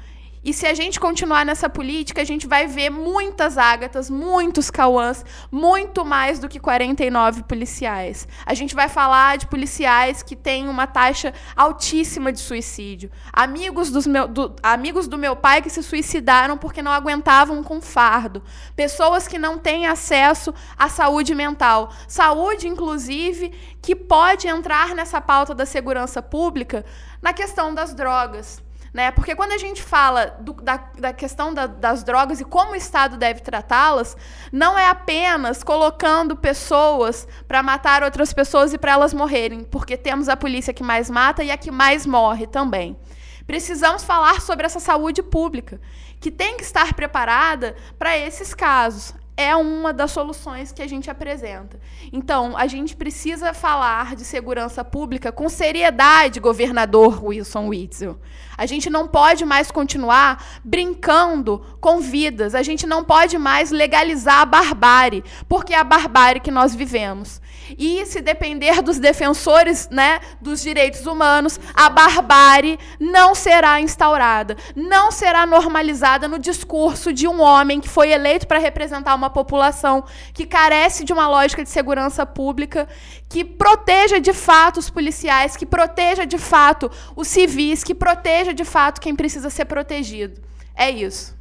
E: E se a gente continuar nessa política, a gente vai ver muitas ágatas, muitos cauãs, muito mais do que 49 policiais. A gente vai falar de policiais que têm uma taxa altíssima de suicídio. Amigos, dos meu, do, amigos do meu pai que se suicidaram porque não aguentavam com fardo. Pessoas que não têm acesso à saúde mental. Saúde, inclusive, que pode entrar nessa pauta da segurança pública na questão das drogas. Né? Porque quando a gente fala do, da, da, questão da, das drogas e como o Estado deve tratá-las, não é apenas colocando pessoas para matar outras pessoas e para elas morrerem, porque temos a polícia que mais mata e a que mais morre também. Precisamos falar sobre essa saúde pública, que tem que estar preparada para esses casos é uma das soluções que a gente apresenta. Então, a gente precisa falar de segurança pública com seriedade, governador Wilson Witzel. A gente não pode mais continuar brincando com vidas. A gente não pode mais legalizar a barbárie, porque é a barbárie que nós vivemos. E se depender dos defensores né, dos direitos humanos, a barbárie não será instaurada, não será normalizada no discurso de um homem que foi eleito para representar uma população que carece de uma lógica de segurança pública, que proteja de fato os policiais, que proteja de fato os civis, que proteja de fato quem precisa ser protegido. É isso.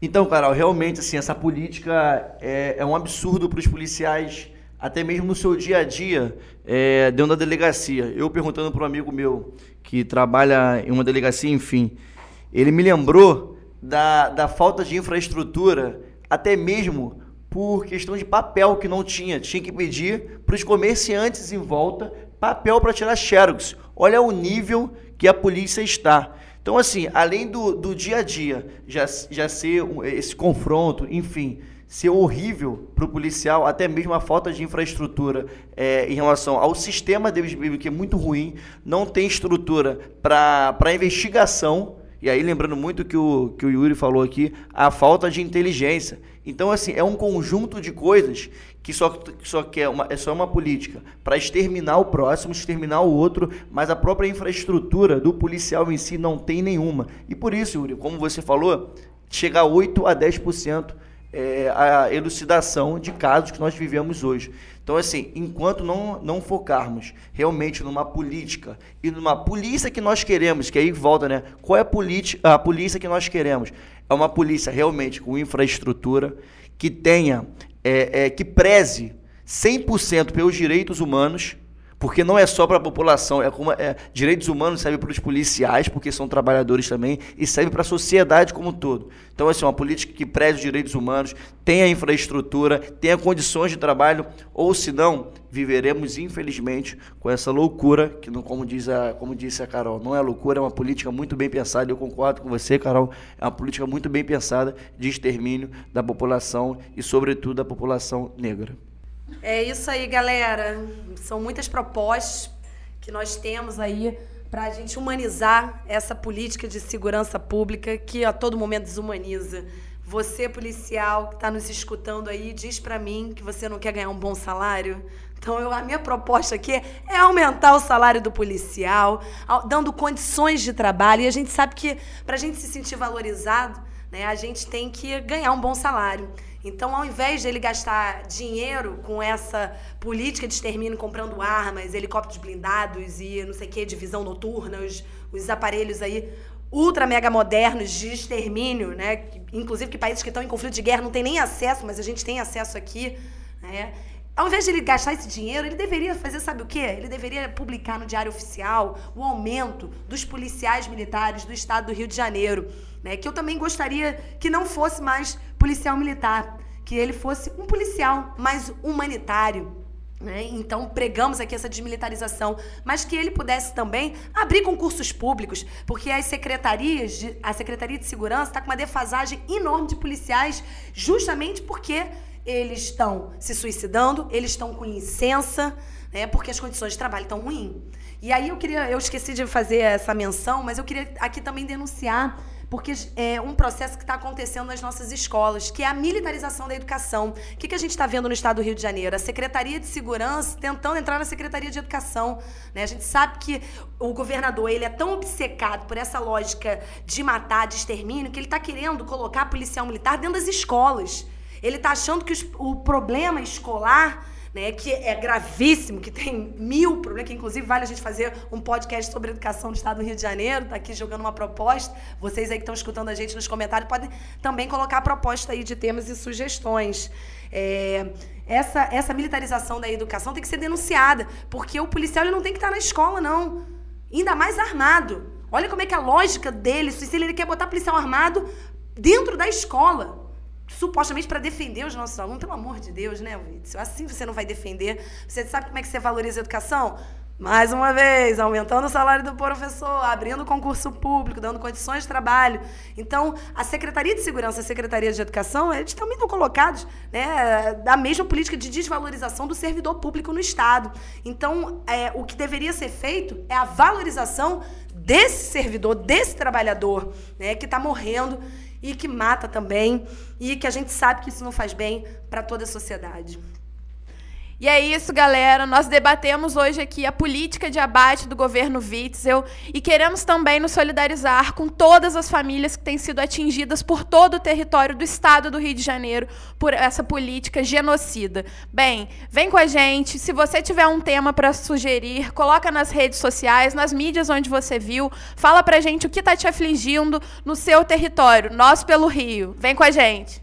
C: Então, Carol, realmente assim, essa política é, é um absurdo para os policiais até mesmo no seu dia a dia, é, dentro da delegacia. Eu perguntando para um amigo meu que trabalha em uma delegacia, enfim, ele me lembrou da, da falta de infraestrutura, até mesmo por questão de papel que não tinha. Tinha que pedir para os comerciantes em volta papel para tirar xerox. Olha o nível que a polícia está. Então, assim, além do, do dia a dia já, já ser esse confronto, enfim, ser horrível para o policial, até mesmo a falta de infraestrutura é, em relação ao sistema deles, que é muito ruim, não tem estrutura para investigação. E aí, lembrando muito que o que o Yuri falou aqui, a falta de inteligência. Então, assim, é um conjunto de coisas que só, só quer uma, é só uma política para exterminar o próximo, exterminar o outro, mas a própria infraestrutura do policial em si não tem nenhuma. E por isso, Yuri, como você falou, chega a 8 a 10% é, a elucidação de casos que nós vivemos hoje. Então, assim, enquanto não, não focarmos realmente numa política e numa polícia que nós queremos, que aí volta, né? Qual é a, a polícia que nós queremos? É uma polícia realmente com infraestrutura, que tenha, é, é, que preze 100% pelos direitos humanos, porque não é só para a população, é como é, direitos humanos serve para os policiais, porque são trabalhadores também, e serve para a sociedade como um todo. Então, assim, uma política que preze os direitos humanos, tenha infraestrutura, tenha condições de trabalho, ou senão viveremos, infelizmente, com essa loucura, que não, como, diz a, como disse a Carol, não é loucura, é uma política muito bem pensada, eu concordo com você, Carol, é uma política muito bem pensada de extermínio da população e, sobretudo, da população negra.
F: É isso aí, galera. São muitas propostas que nós temos aí para a gente humanizar essa política de segurança pública que a todo momento desumaniza. Você, policial, que está nos escutando aí, diz para mim que você não quer ganhar um bom salário. Então, eu, a minha proposta aqui é aumentar o salário do policial, dando condições de trabalho. E a gente sabe que, para a gente se sentir valorizado, né, a gente tem que ganhar um bom salário. Então, ao invés de ele gastar dinheiro com essa política de extermínio comprando armas, helicópteros blindados e não sei o que, divisão noturna, os, os aparelhos aí ultra mega modernos de extermínio, né? Inclusive que países que estão em conflito de guerra não têm nem acesso, mas a gente tem acesso aqui, né? Ao invés de ele gastar esse dinheiro, ele deveria fazer, sabe o quê? Ele deveria publicar no Diário Oficial o aumento dos policiais militares do estado do Rio de Janeiro. Né? Que eu também gostaria que não fosse mais policial militar, que ele fosse um policial mais humanitário. Né? Então, pregamos aqui essa desmilitarização, mas que ele pudesse também abrir concursos públicos, porque as secretarias, de, a Secretaria de Segurança está com uma defasagem enorme de policiais, justamente porque eles estão se suicidando, eles estão com licença, né, porque as condições de trabalho estão ruins. E aí eu queria, eu esqueci de fazer essa menção, mas eu queria aqui também denunciar porque é um processo que está acontecendo nas nossas escolas, que é a militarização da educação. O que, que a gente está vendo no estado do Rio de Janeiro? A Secretaria de Segurança tentando entrar na Secretaria de Educação. Né? A gente sabe que o governador ele é tão obcecado por essa lógica de matar, de extermínio, que ele está querendo colocar policial militar dentro das escolas. Ele está achando que os, o problema escolar né, que é gravíssimo, que tem mil problemas, que inclusive vale a gente fazer um podcast sobre educação no estado do Rio de Janeiro, tá aqui jogando uma proposta. Vocês aí que estão escutando a gente nos comentários podem também colocar proposta aí de temas e sugestões. É, essa, essa militarização da educação tem que ser denunciada, porque o policial ele não tem que estar na escola, não. Ainda mais armado. Olha como é que é a lógica dele, se ele quer botar policial armado dentro da escola supostamente para defender os nossos alunos. Pelo amor de Deus, né, Witzel? Assim você não vai defender. Você sabe como é que você valoriza a educação? Mais uma vez, aumentando o salário do professor, abrindo concurso público, dando condições de trabalho. Então, a Secretaria de Segurança e a Secretaria de Educação, eles também estão colocados né, da mesma política de desvalorização do servidor público no Estado. Então, é, o que deveria ser feito é a valorização desse servidor, desse trabalhador, né, que está morrendo e que mata também, e que a gente sabe que isso não faz bem para toda a sociedade.
E: E é isso, galera. Nós debatemos hoje aqui a política de abate do governo Witzel e queremos também nos solidarizar com todas as famílias que têm sido atingidas por todo o território do estado do Rio de Janeiro por essa política genocida. Bem, vem com a gente. Se você tiver um tema para sugerir, coloca nas redes sociais, nas mídias onde você viu. Fala pra gente o que está te afligindo no seu território. Nós pelo Rio. Vem com a gente.